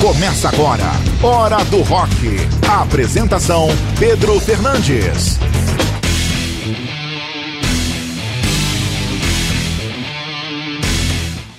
Começa agora, Hora do Rock. A apresentação: Pedro Fernandes.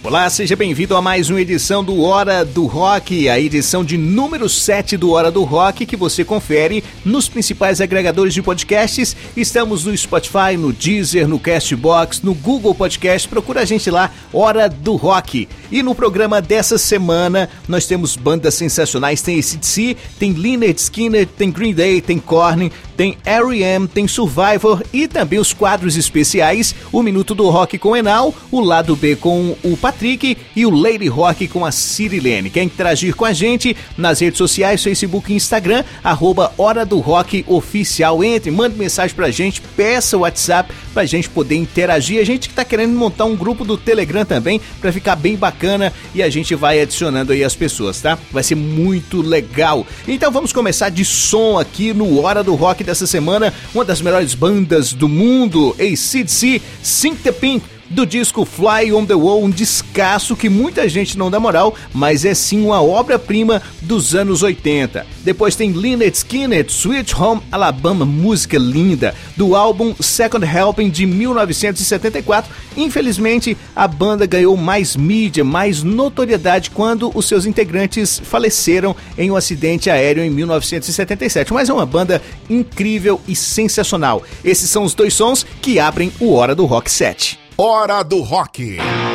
Olá, seja bem-vindo a mais uma edição do Hora do Rock, a edição de número 7 do Hora do Rock que você confere nos principais agregadores de podcasts. Estamos no Spotify, no Deezer, no Castbox, no Google Podcast. Procura a gente lá, Hora do Rock. E no programa dessa semana nós temos bandas sensacionais, tem ACDC, tem Lynyrd Skinner, tem Green Day, tem Korn, tem R.E.M., tem Survivor e também os quadros especiais, o Minuto do Rock com Enal, o Lado B com o Patrick e o Lady Rock com a Cirilene. Quer interagir com a gente nas redes sociais, Facebook e Instagram, arroba Hora do Rock Oficial. Entre, mande mensagem pra gente, peça o WhatsApp pra gente poder interagir. A gente que tá querendo montar um grupo do Telegram também pra ficar bem bacana e a gente vai adicionando aí as pessoas, tá? Vai ser muito legal. Então vamos começar de som aqui no Hora do Rock dessa semana. Uma das melhores bandas do mundo, ACDC, Sync the Pink do disco Fly on the Wall, um descasso que muita gente não dá moral, mas é sim uma obra-prima dos anos 80. Depois tem Lynyrd Skynyrd, Sweet Home Alabama, música linda, do álbum Second Helping de 1974. Infelizmente, a banda ganhou mais mídia, mais notoriedade quando os seus integrantes faleceram em um acidente aéreo em 1977. Mas é uma banda incrível e sensacional. Esses são os dois sons que abrem o Hora do Rock 7. Hora do Rock.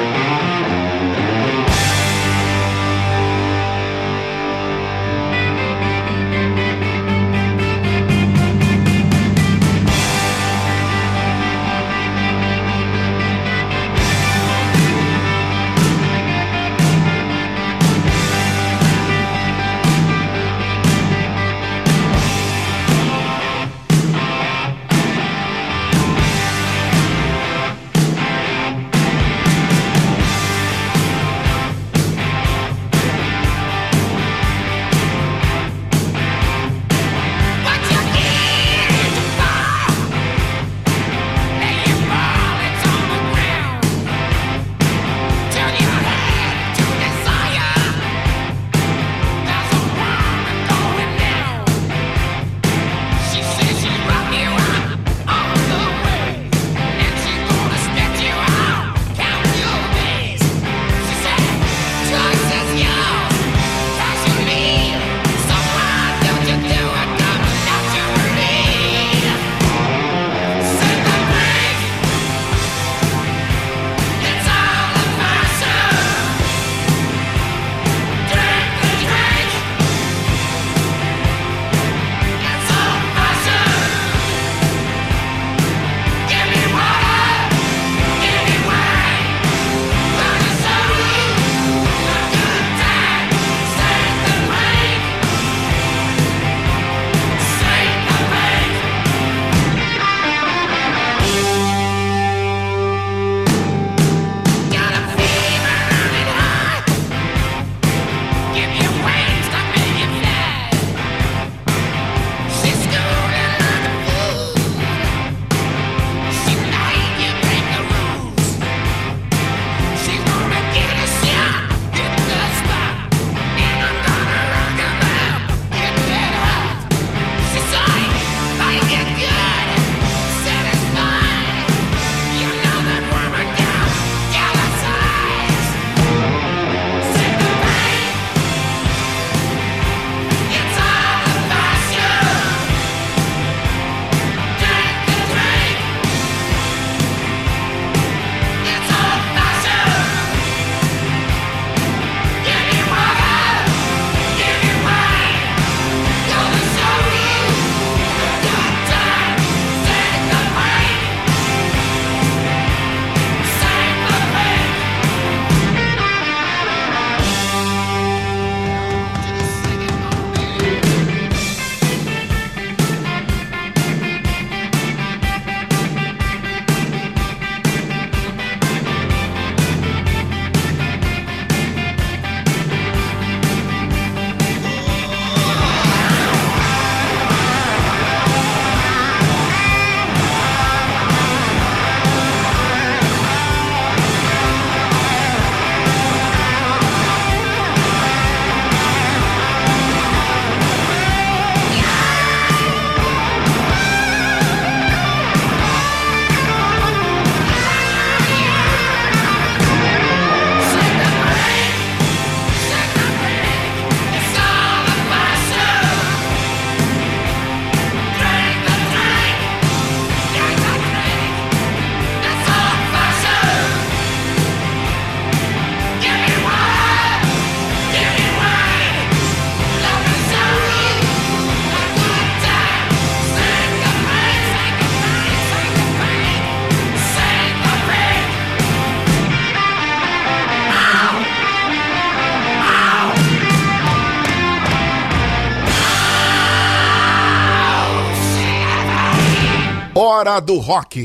Hora do Rock.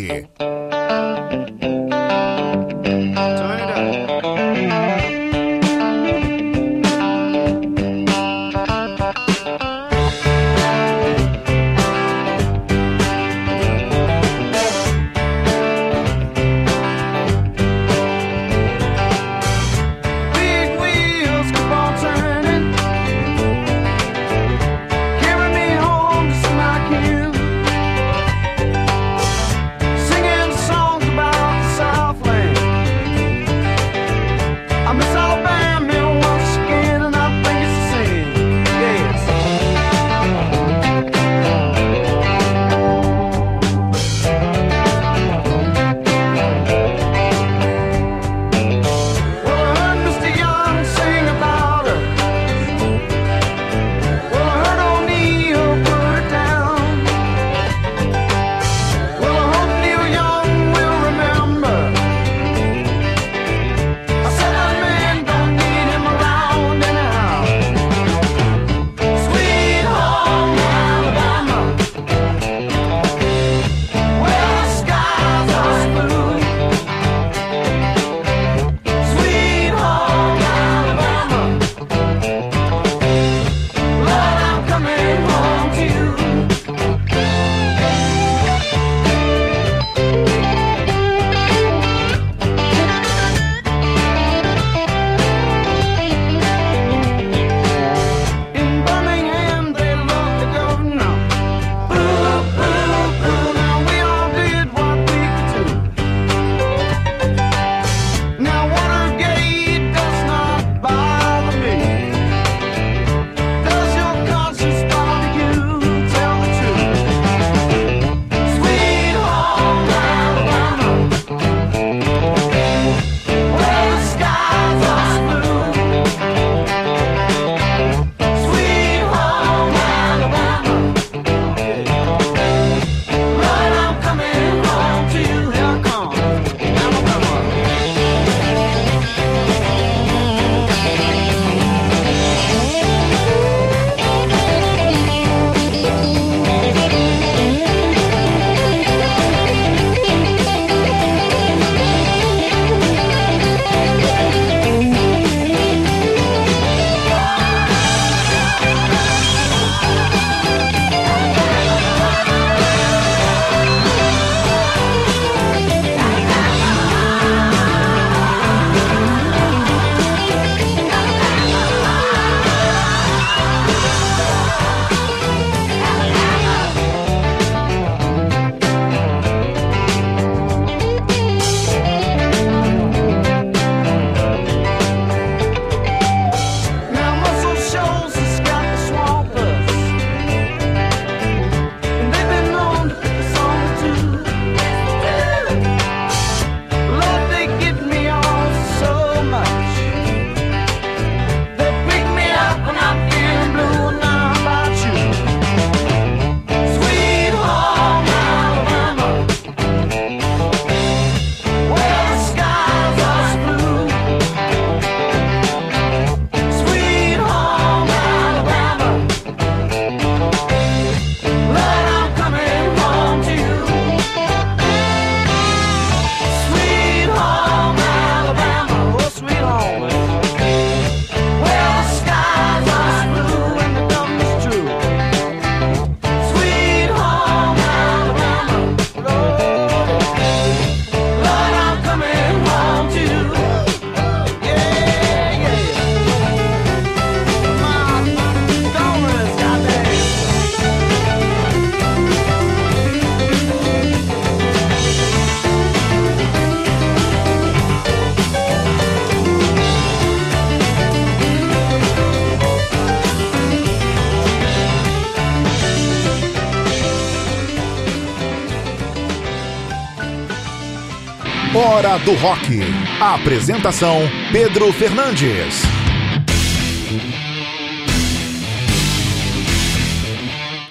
Hora do Rock. A apresentação: Pedro Fernandes.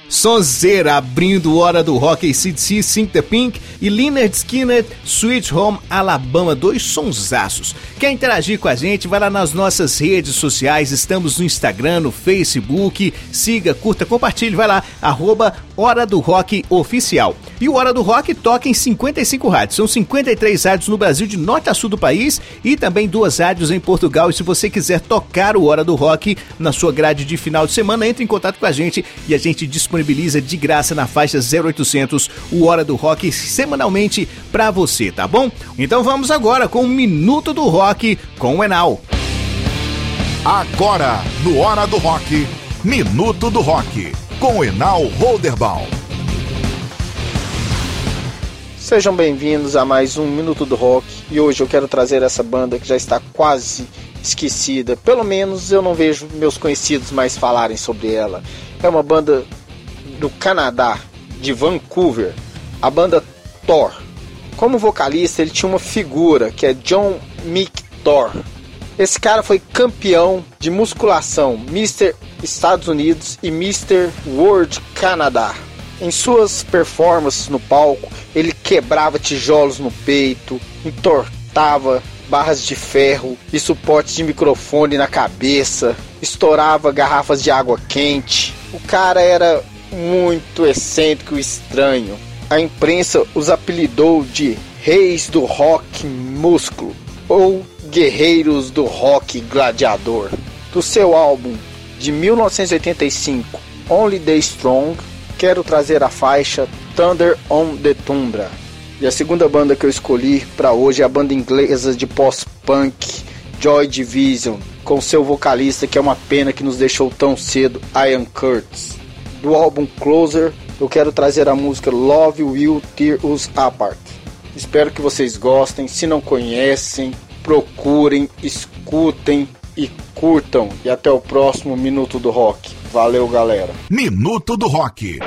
Sonzeira abrindo Hora do Rock ACDC, Sink the Pink e Leonard Skinner, Sweet Home Alabama, dois sonsaços. Quer interagir com a gente? Vai lá nas nossas redes sociais, estamos no Instagram, no Facebook, siga, curta, compartilhe, vai lá, arroba Hora do Rock Oficial. E o Hora do Rock toca em 55 rádios. São 53 rádios no Brasil, de norte a sul do país, e também duas rádios em Portugal. E se você quiser tocar o Hora do Rock na sua grade de final de semana, entre em contato com a gente e a gente disponibiliza de graça na faixa 0800 o Hora do Rock semanalmente para você, tá bom? Então vamos agora com o Minuto do Rock com o Enal. Agora, no Hora do Rock, Minuto do Rock, com Enal Holderbaum. Sejam bem-vindos a mais um Minuto do Rock e hoje eu quero trazer essa banda que já está quase esquecida. Pelo menos eu não vejo meus conhecidos mais falarem sobre ela. É uma banda do Canadá, de Vancouver, a banda Thor. Como vocalista, ele tinha uma figura que é John Mick Thor. Esse cara foi campeão de musculação, Mr. Estados Unidos e Mr. World Canadá. Em suas performances no palco, ele quebrava tijolos no peito, entortava barras de ferro e suportes de microfone na cabeça, estourava garrafas de água quente. O cara era muito excêntrico e estranho. A imprensa os apelidou de Reis do Rock Músculo ou Guerreiros do Rock Gladiador. Do seu álbum de 1985, Only the Strong, quero trazer a faixa Thunder on the Tundra. E a segunda banda que eu escolhi para hoje é a banda inglesa de post-punk Joy Division, com seu vocalista que é uma pena que nos deixou tão cedo, Ian Curtis. Do álbum Closer, eu quero trazer a música Love Will Tear Us Apart. Espero que vocês gostem. Se não conhecem, procurem, escutem e curtam. E até o próximo Minuto do Rock. Valeu, galera. Minuto do Rock.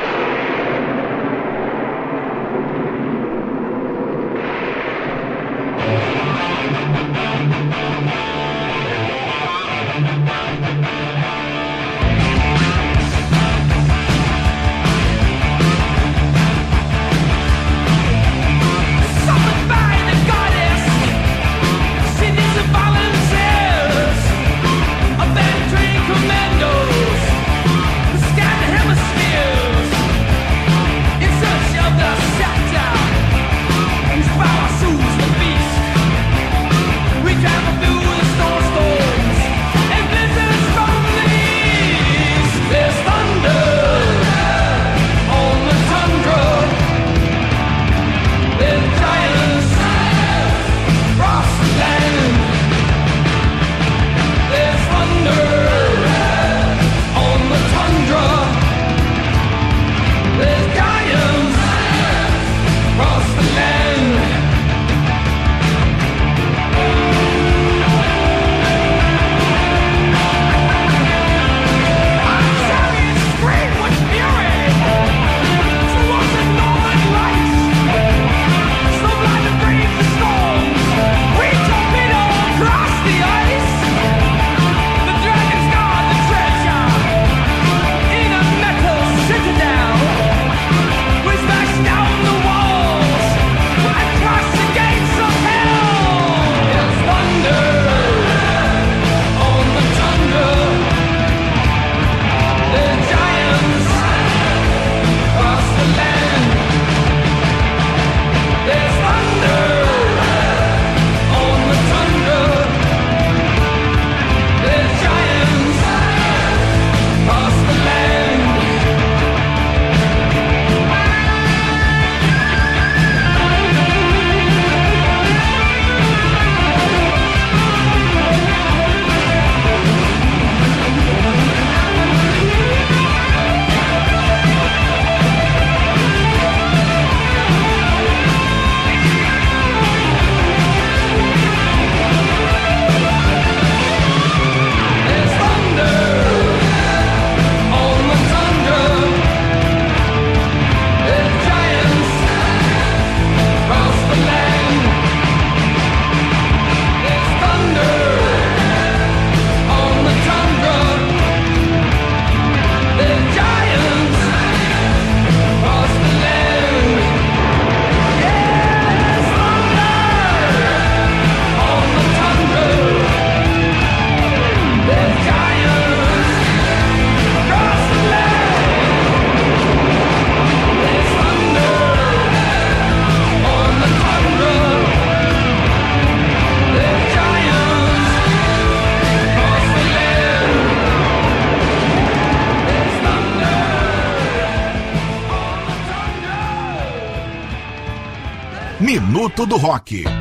Minuto do Rock.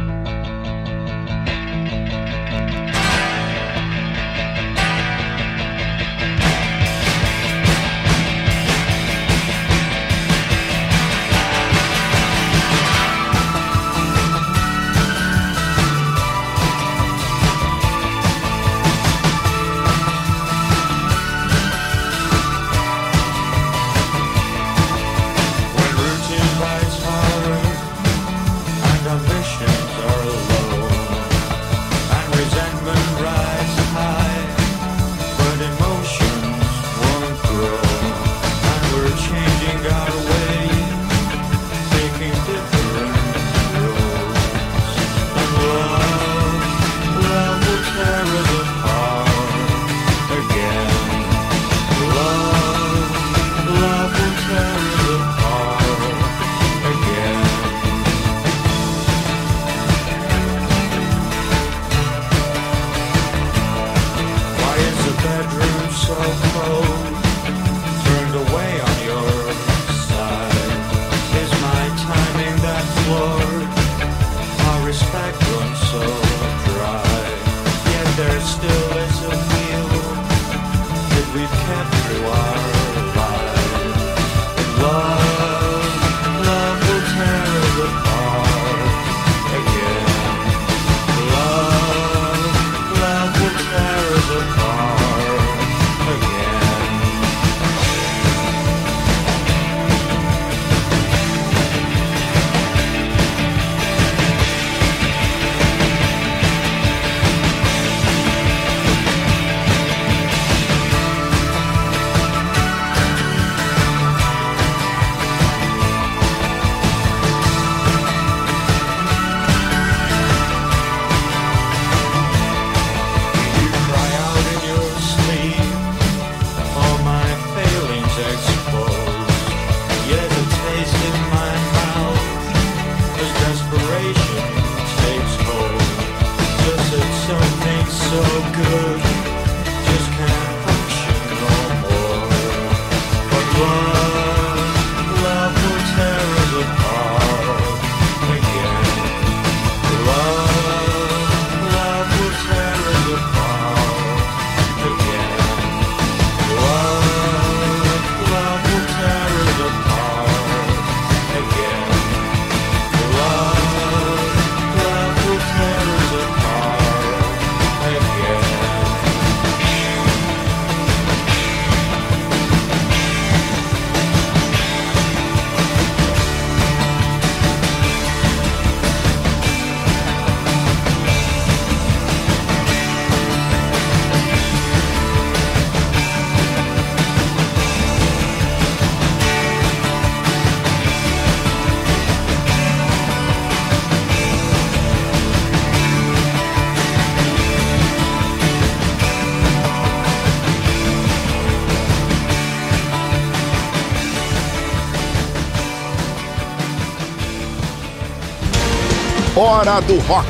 Hora do Rock.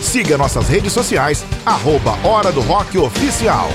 Siga nossas redes sociais, arroba Hora do Rock Oficial.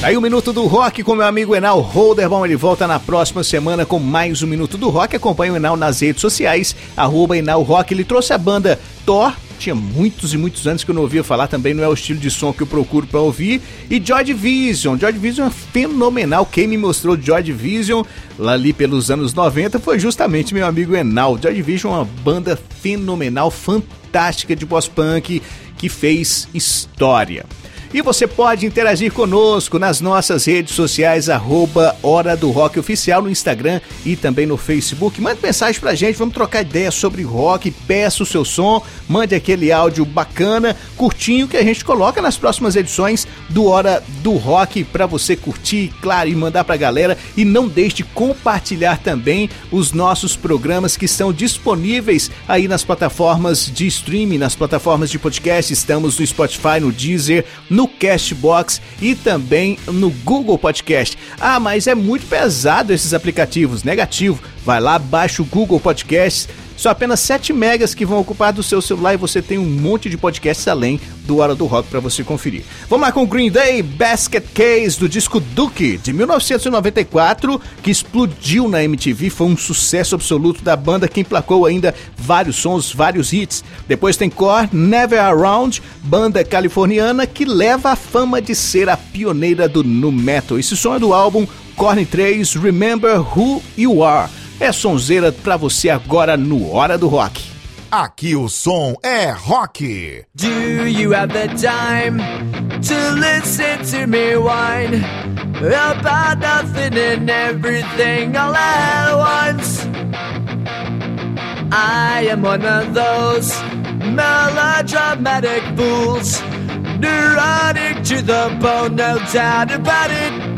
Aí o Minuto do Rock com meu amigo Enal Holderbaum. Ele volta na próxima semana com mais um Minuto do Rock. Acompanhe o Enal nas redes sociais, arroba Enal Rock. Ele trouxe a banda Thor tinha muitos e muitos anos que eu não ouvia falar, também não é o estilo de som que eu procuro para ouvir. E Joy Division, Joy Division é fenomenal. Quem me mostrou Joy Division lá ali pelos anos 90 foi justamente meu amigo Enal. Joy Division é uma banda fenomenal, fantástica de pós-punk que fez história. E você pode interagir conosco nas nossas redes sociais, arroba Hora do Rock Oficial no Instagram e também no Facebook. Mande mensagem pra gente, vamos trocar ideias sobre rock, peça o seu som, mande aquele áudio bacana, curtinho, que a gente coloca nas próximas edições do Hora do Rock para você curtir, claro, e mandar pra galera. E não deixe de compartilhar também os nossos programas que estão disponíveis aí nas plataformas de streaming, nas plataformas de podcast. Estamos no Spotify, no Deezer, no Castbox e também no Google Podcast. Ah, mas é muito pesado esses aplicativos. Negativo. Vai lá, baixa o Google Podcast São apenas 7 megas que vão ocupar do seu celular e você tem um monte de podcasts além do Hora do Rock para você conferir. Vamos lá com Green Day, Basket Case do disco Duke de 1994, que explodiu na MTV, foi um sucesso absoluto da banda que emplacou ainda vários sons, vários hits. Depois tem Core, Never Around, banda californiana que leva a fama de ser a pioneira do nu metal. Esse som é do álbum Korn 3 Remember Who You Are. É sonzeira pra você agora no Hora do Rock. Aqui o som é rock. Do you have the time to listen to me whine about nothing and everything all at once? I am one of those melodramatic fools, neurotic to the bone, no doubt about it.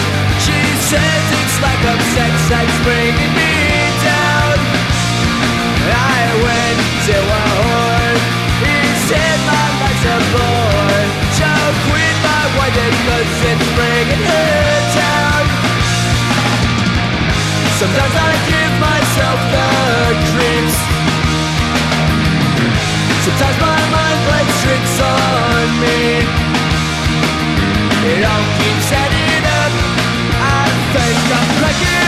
It's like I'm sex that's bringing me down. I went to a whore. He said my life's a bore. So quit my white cause it's bringing her down. Sometimes I give myself the creeps. Sometimes my mind plays tricks on me. It all keeps adding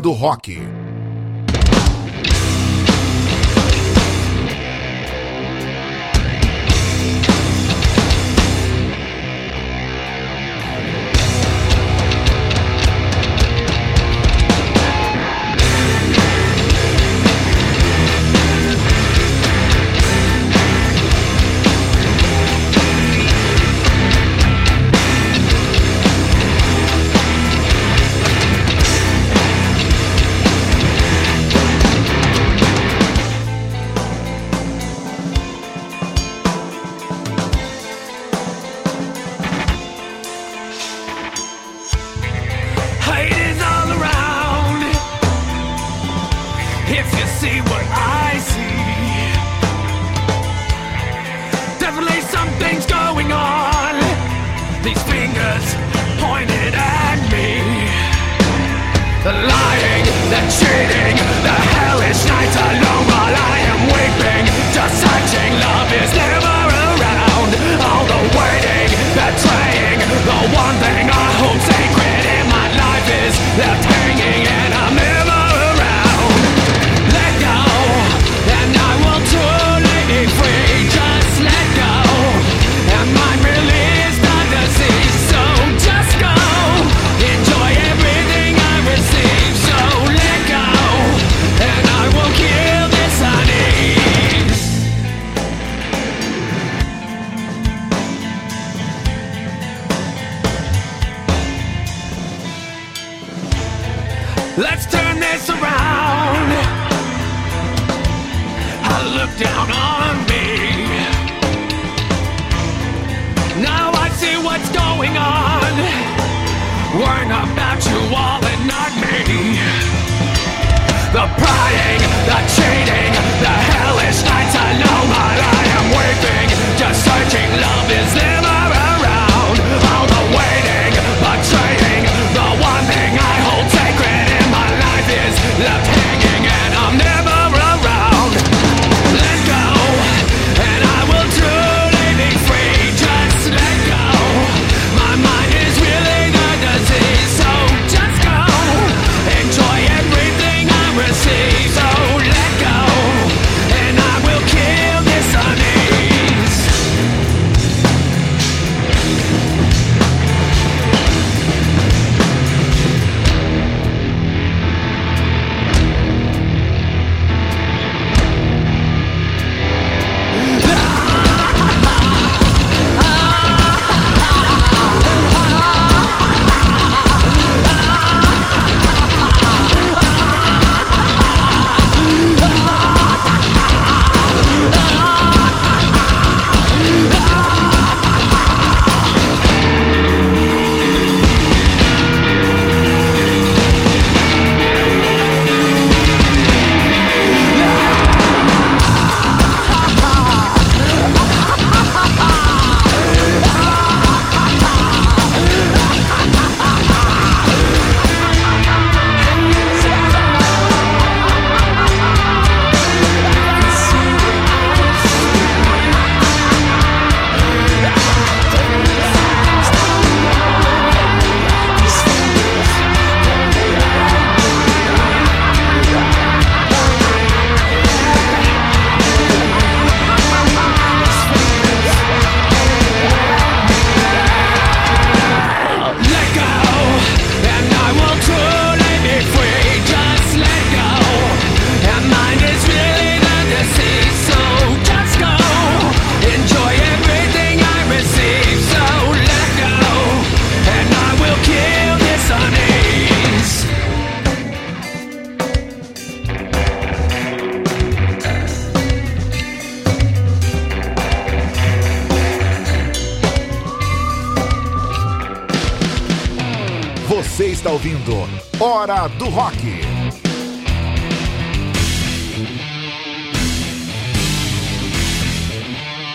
do rock. Something's going on. These fingers pointed at me. The lying, the cheating, the Hora do Rock.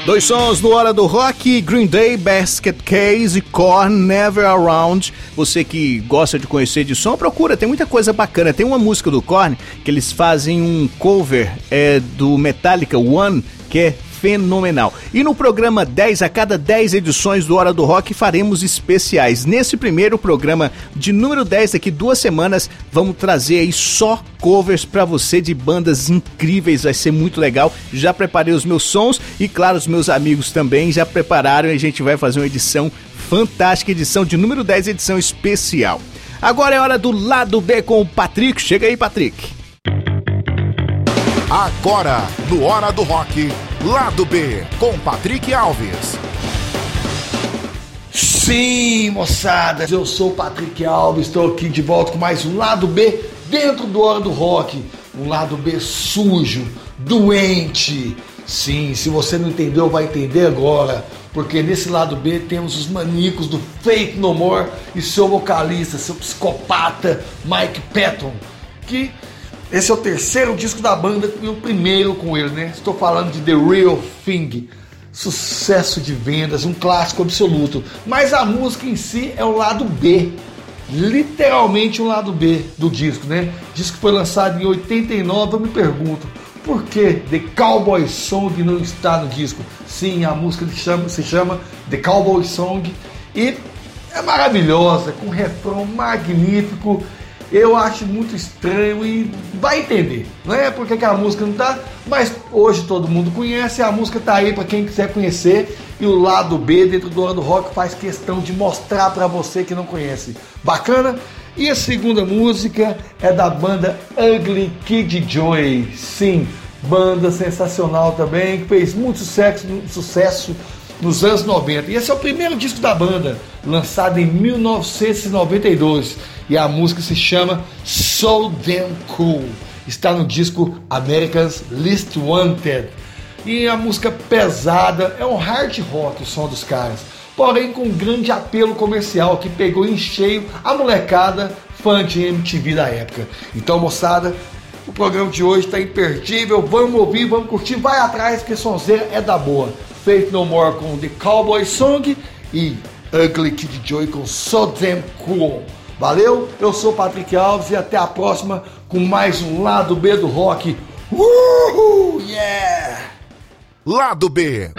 Dois sons no Hora do Rock, Green Day, Basket Case e Korn, Never Around. Você que gosta de conhecer de som, procura, tem muita coisa bacana. Tem uma música do Korn que eles fazem um cover é, do Metallica One, que é fenomenal. E no programa 10, a cada 10 edições do Hora do Rock, faremos especiais. Nesse primeiro programa de número 10, daqui duas semanas, vamos trazer aí só covers para você de bandas incríveis. Vai ser muito legal. Já preparei os meus sons e, claro, os meus amigos também já prepararam e a gente vai fazer uma edição fantástica, edição de número 10, edição especial. Agora é hora do lado B com o Patrick. Chega aí, Patrick. Agora, no Hora do Rock, Lado B, com Patrick Alves. Sim, moçada, eu sou o Patrick Alves, estou aqui de volta com mais um lado B dentro do Hora do Rock. Um lado B sujo, doente. Sim, se você não entendeu, vai entender agora. Porque nesse lado B temos os maníacos do Fake No More e seu vocalista, seu psicopata Mike Patton. Que esse é o terceiro disco da banda e o primeiro com ele, né? Estou falando de The Real Thing. Sucesso de vendas, um clássico absoluto. Mas a música em si é o lado B. Literalmente o lado B do disco, né? Disco foi lançado em 89. Eu me pergunto, por que The Cowboy Song não está no disco? Sim, a música se chama, se chama The Cowboy Song e é maravilhosa, com um refrão magnífico. Eu acho muito estranho e vai entender, não é porque que a música não tá, mas hoje todo mundo conhece, a música tá aí para quem quiser conhecer e o lado B dentro do ano rock faz questão de mostrar para você que não conhece. Bacana? E a segunda música é da banda Ugly Kid Joy. Sim, banda sensacional também, que fez muito sucesso, sucesso nos anos 90. E esse é o primeiro disco da banda, lançado em 1992. E a música se chama So Damn Cool. está no disco Americans Least Wanted. E a música pesada é um hard rock o som dos caras, porém com um grande apelo comercial que pegou em cheio a molecada fã de MTV da época. Então, moçada, o programa de hoje está imperdível. Vamos ouvir, vamos curtir, vai atrás, que sonzeira é da boa. Faith No More com The Cowboy Song e Ugly Kid Joy com So Damn Cool. Valeu, eu sou Patrick Alves e até a próxima com mais um Lado B do Rock. Uhul, yeah! Lado B.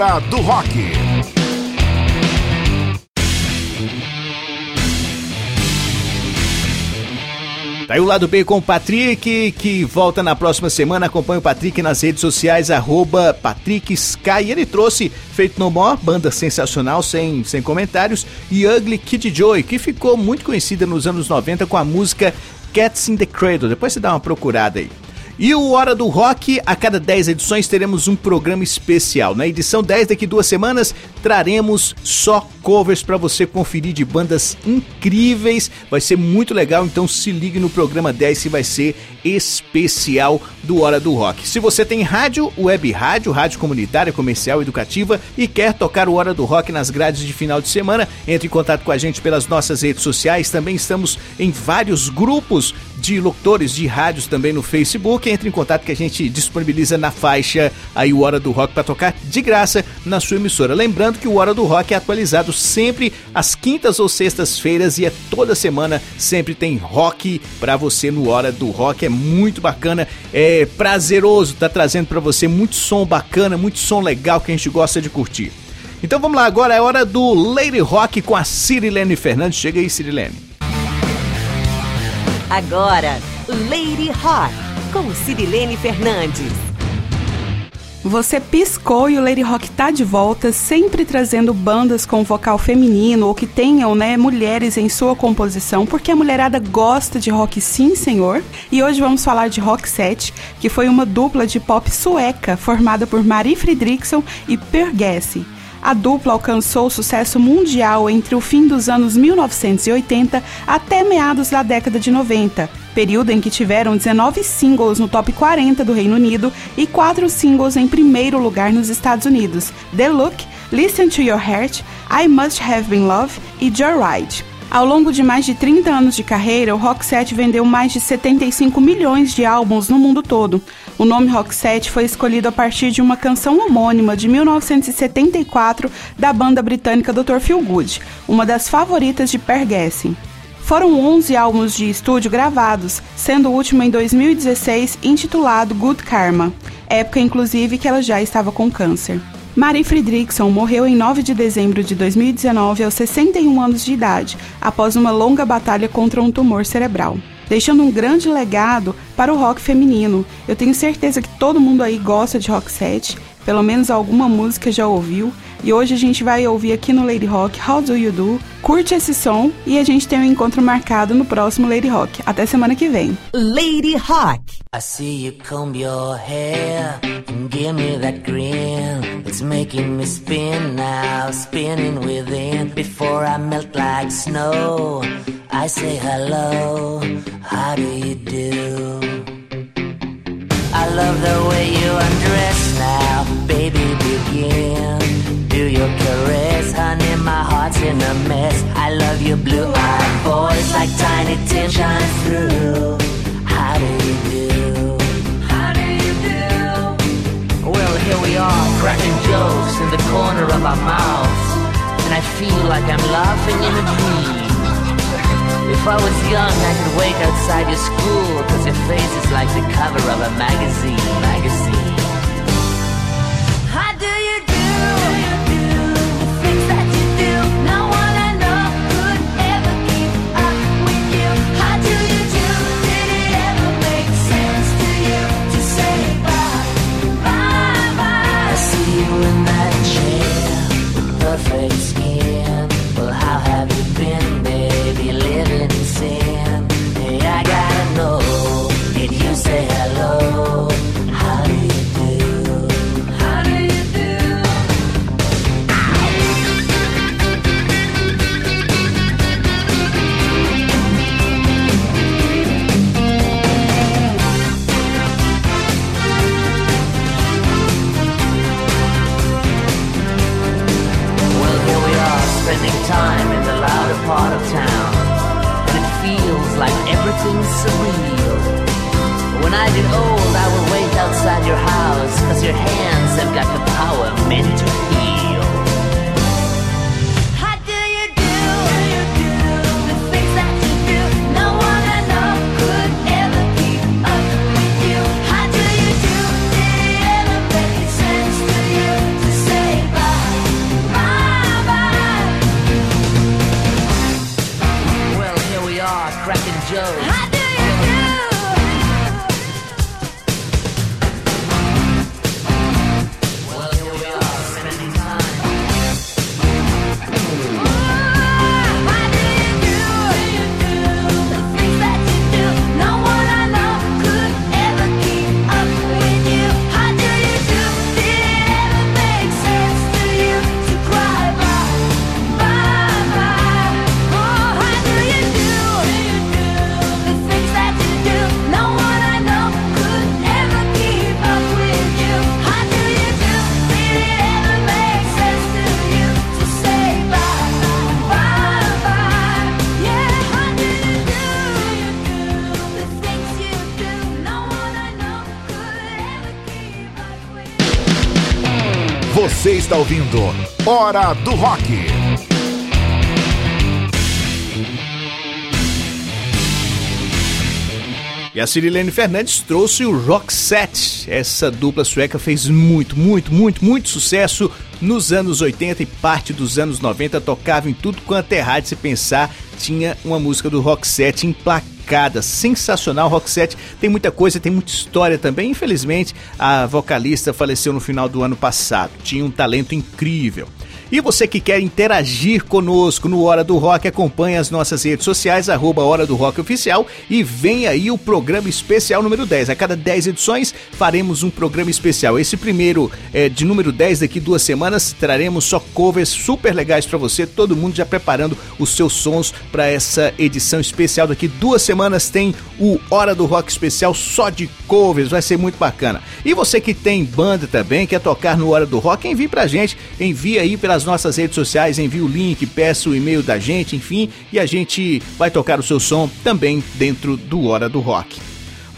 Hora do Rock. Tá aí o lado B com o Patrick, que volta na próxima semana. Acompanhe o Patrick nas redes sociais, arroba Patrick Sky. Ele trouxe Feito No More, banda sensacional, sem, sem comentários, e Ugly Kid Joy, que ficou muito conhecida nos anos 90 com a música Cats in the Cradle. Depois você dá uma procurada aí. E o Hora do Rock, a cada 10 edições teremos um programa especial. Na edição 10, daqui duas semanas, traremos só covers para você conferir de bandas incríveis. Vai ser muito legal, então se ligue no programa 10 que vai ser especial do Hora do Rock. Se você tem rádio, web rádio, rádio comunitária, comercial, educativa e quer tocar o Hora do Rock nas grades de final de semana, entre em contato com a gente pelas nossas redes sociais. Também estamos em vários grupos de locutores de rádios também no Facebook. Entre em contato que a gente disponibiliza na faixa aí o Hora do Rock para tocar de graça na sua emissora. Lembrando que o Hora do Rock é atualizado sempre às quintas ou sextas-feiras e é toda semana sempre tem rock para você no Hora do Rock. É muito bacana, é prazeroso, tá trazendo para você muito som bacana, muito som legal que a gente gosta de curtir. Então vamos lá, agora é hora do Lady Rock com a Cirilene Fernandes. Chega aí, Cirilene. Agora, Lady Rock, com Cirilene Fernandes. Você piscou e o Lady Rock tá de volta, sempre trazendo bandas com vocal feminino ou que tenham, né, mulheres em sua composição, porque a mulherada gosta de rock sim, senhor. E hoje vamos falar de Rock 7, que foi uma dupla de pop sueca formada por Marie Fredriksson e Per Gessle. A dupla alcançou sucesso mundial entre o fim dos anos 1980 até meados da década de 90, período em que tiveram 19 singles no top 40 do Reino Unido e 4 singles em primeiro lugar nos Estados Unidos: The Look, Listen to Your Heart, I Must Have Been Love e Joyride. Ao longo de mais de 30 anos de carreira, o Roxette vendeu mais de 75 milhões de álbuns no mundo todo. O nome Roxette foi escolhido a partir de uma canção homônima de 1974 da banda britânica Dr. Feelgood, uma das favoritas de Per Gessle. Foram 11 álbuns de estúdio gravados, sendo o último em 2016 intitulado Good Karma, época inclusive que ela já estava com câncer. Marie Fredriksson morreu em 9 de dezembro de 2019 aos 61 anos de idade, após uma longa batalha contra um tumor cerebral. Deixando um grande legado para o rock feminino. Eu tenho certeza que todo mundo aí gosta de rock set, pelo menos alguma música já ouviu. E hoje a gente vai ouvir aqui no Lady Rock How Do You Do. Curte esse som e a gente tem um encontro marcado no próximo Lady Rock. Até semana que vem. Lady Rock. I see you comb your hair and give me that grin. It's making me spin now, spinning within. Before I melt like snow, I say hello. How do you do? I love the way you undress now, baby. Begin. Do your caress, honey. My heart's in a mess. I love your blue-eyed voice like tiny tin shines through. How do you do? How do you do? Well, here we are, cracking jokes in the corner of our mouths, and I feel like I'm laughing in a dream. If I was young, I could wait outside your school, cause your face is like the cover of a magazine, magazine. Você está ouvindo Hora do Rock. E a Cirilene Fernandes trouxe o Roxette. Essa dupla sueca fez muito, muito, muito, muito sucesso nos anos 80 e parte dos anos 90. Tocava em tudo quanto é rádio. Se pensar, tinha uma música do Roxette emplacada, sensacional. Roxette tem muita coisa, tem muita história também. Infelizmente, a vocalista faleceu no final do ano passado. Tinha um talento incrível. E você que quer interagir conosco no Hora do Rock, acompanhe as nossas redes sociais, arroba Hora do Rock Oficial e vem aí o programa especial número 10. A cada 10 edições faremos um programa especial. Esse primeiro é de número 10 daqui duas semanas, traremos só covers super legais para você, todo mundo já preparando os seus sons para essa edição especial. Daqui duas semanas tem o Hora do Rock especial só de covers, vai ser muito bacana. E você que tem banda também, quer tocar no Hora do Rock, envie pra gente, envie aí pelas nossas redes sociais, envie o link, peça o e-mail da gente, enfim, e a gente vai tocar o seu som também dentro do Hora do Rock.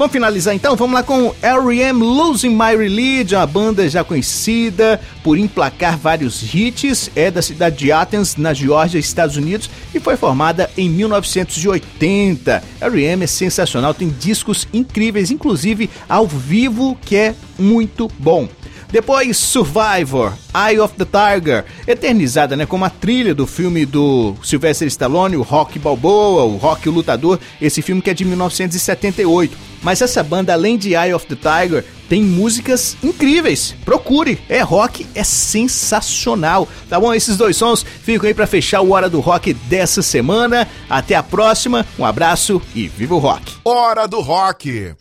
Vamos finalizar então? Vamos lá com R.E.M. Losing My Religion, a banda já conhecida por emplacar vários hits, é da cidade de Athens, na Geórgia, Estados Unidos, e foi formada em 1980. R.E.M. é sensacional, tem discos incríveis, inclusive ao vivo, que é muito bom. Depois Survivor, Eye of the Tiger, eternizada né, como a trilha do filme do Sylvester Stallone, o Rock Balboa, o Rock o Lutador, esse filme que é de 1978. Mas essa banda, além de Eye of the Tiger, tem músicas incríveis. Procure, é rock, é sensacional. Tá bom? Esses dois sons ficam aí para fechar o Hora do Rock dessa semana. Até a próxima, um abraço e viva o rock. Hora do Rock.